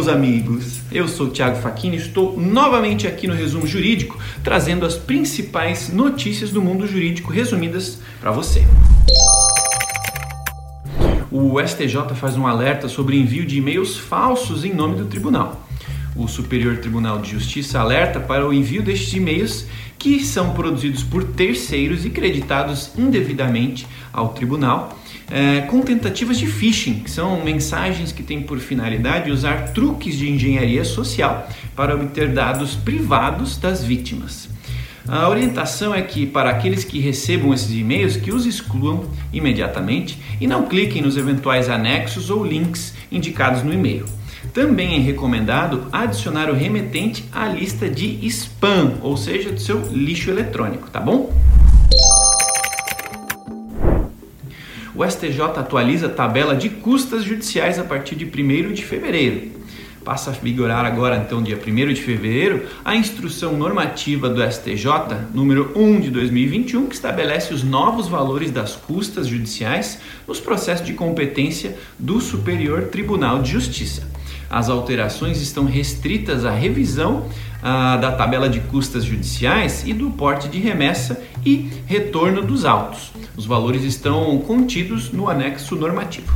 Meus amigos! Eu sou o Thiago Facchini e estou novamente aqui no Resumo Jurídico, trazendo as principais notícias do mundo jurídico resumidas para você. O STJ faz um alerta sobre envio de e-mails falsos em nome do tribunal. O Superior Tribunal de Justiça alerta para o envio destes e-mails que são produzidos por terceiros e creditados indevidamente ao tribunal é, com tentativas de phishing, que são mensagens que têm por finalidade usar truques de engenharia social para obter dados privados das vítimas. A orientação é que para aqueles que recebam esses e-mails que os excluam imediatamente e não cliquem nos eventuais anexos ou links indicados no e-mail. Também é recomendado adicionar o remetente à lista de spam, ou seja, do seu lixo eletrônico, tá bom? o STJ atualiza a tabela de custas judiciais a partir de 1 de fevereiro. Passa a vigorar agora, então, dia 1 de fevereiro, a instrução normativa do STJ número 1 de 2021, que estabelece os novos valores das custas judiciais nos processos de competência do Superior Tribunal de Justiça. As alterações estão restritas à revisão ah, da tabela de custas judiciais e do porte de remessa e retorno dos autos. Os valores estão contidos no anexo normativo.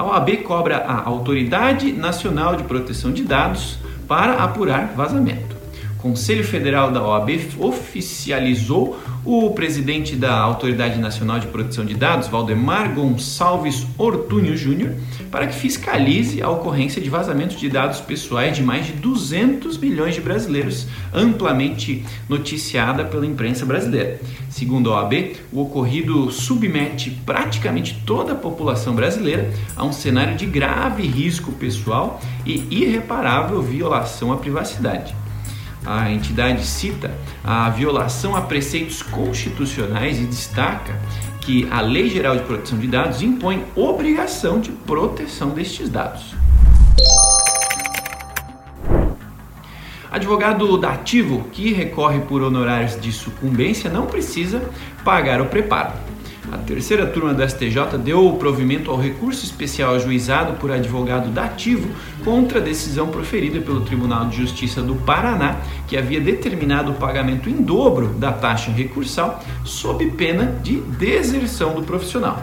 A OAB cobra a Autoridade Nacional de Proteção de Dados para apurar vazamento. O Conselho Federal da OAB oficializou o presidente da Autoridade Nacional de Proteção de Dados, Valdemar Gonçalves Ortúnio Júnior, para que fiscalize a ocorrência de vazamentos de dados pessoais de mais de 200 milhões de brasileiros, amplamente noticiada pela imprensa brasileira. Segundo a OAB, o ocorrido submete praticamente toda a população brasileira a um cenário de grave risco pessoal e irreparável violação à privacidade a entidade cita a violação a preceitos constitucionais e destaca que a Lei Geral de Proteção de Dados impõe obrigação de proteção destes dados. Advogado dativo que recorre por honorários de sucumbência não precisa pagar o preparo. A terceira turma do STJ deu o provimento ao recurso especial ajuizado por advogado dativo contra a decisão proferida pelo Tribunal de Justiça do Paraná, que havia determinado o pagamento em dobro da taxa recursal, sob pena de deserção do profissional.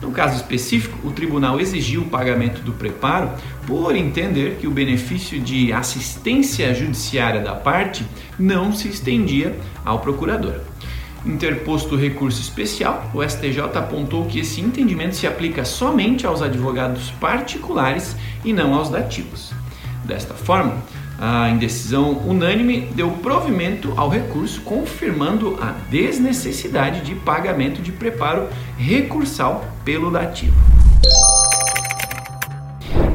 No caso específico, o tribunal exigiu o pagamento do preparo por entender que o benefício de assistência judiciária da parte não se estendia ao procurador. Interposto recurso especial, o STJ apontou que esse entendimento se aplica somente aos advogados particulares e não aos dativos. Desta forma, a indecisão unânime deu provimento ao recurso, confirmando a desnecessidade de pagamento de preparo recursal pelo dativo.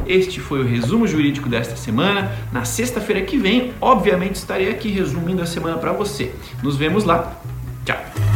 Este foi o resumo jurídico desta semana. Na sexta-feira que vem, obviamente, estarei aqui resumindo a semana para você. Nos vemos lá. じゃあ。